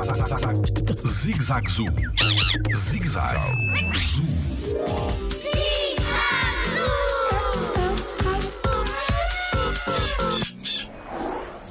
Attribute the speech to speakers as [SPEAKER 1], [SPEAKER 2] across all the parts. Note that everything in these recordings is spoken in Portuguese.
[SPEAKER 1] Zig Zag Zoo. Zig Zag Zoo.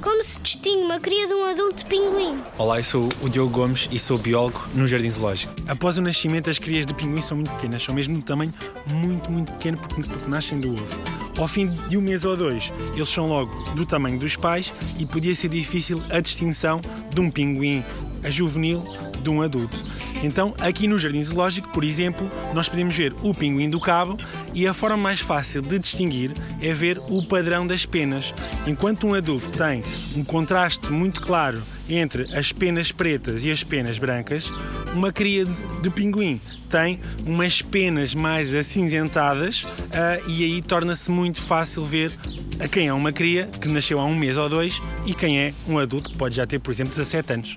[SPEAKER 2] Como se distingue uma cria de um adulto pinguim?
[SPEAKER 3] Olá, eu sou o Diogo Gomes e sou biólogo no Jardim Zoológico. Após o nascimento, as crias de pinguim são muito pequenas, são mesmo de tamanho muito, muito pequeno porque, porque nascem do ovo. Ao fim de um mês ou dois, eles são logo do tamanho dos pais e podia ser difícil a distinção de um pinguim a juvenil de um adulto. Então, aqui no Jardim Zoológico, por exemplo, nós podemos ver o pinguim do cabo e a forma mais fácil de distinguir é ver o padrão das penas. Enquanto um adulto tem um contraste muito claro entre as penas pretas e as penas brancas, uma cria de, pinguim tem umas penas mais acinzentadas ah, e aí torna-se muito fácil ver a quem é uma cria que nasceu há um mês ou dois e quem é um adulto que pode já ter, por exemplo, 17 anos.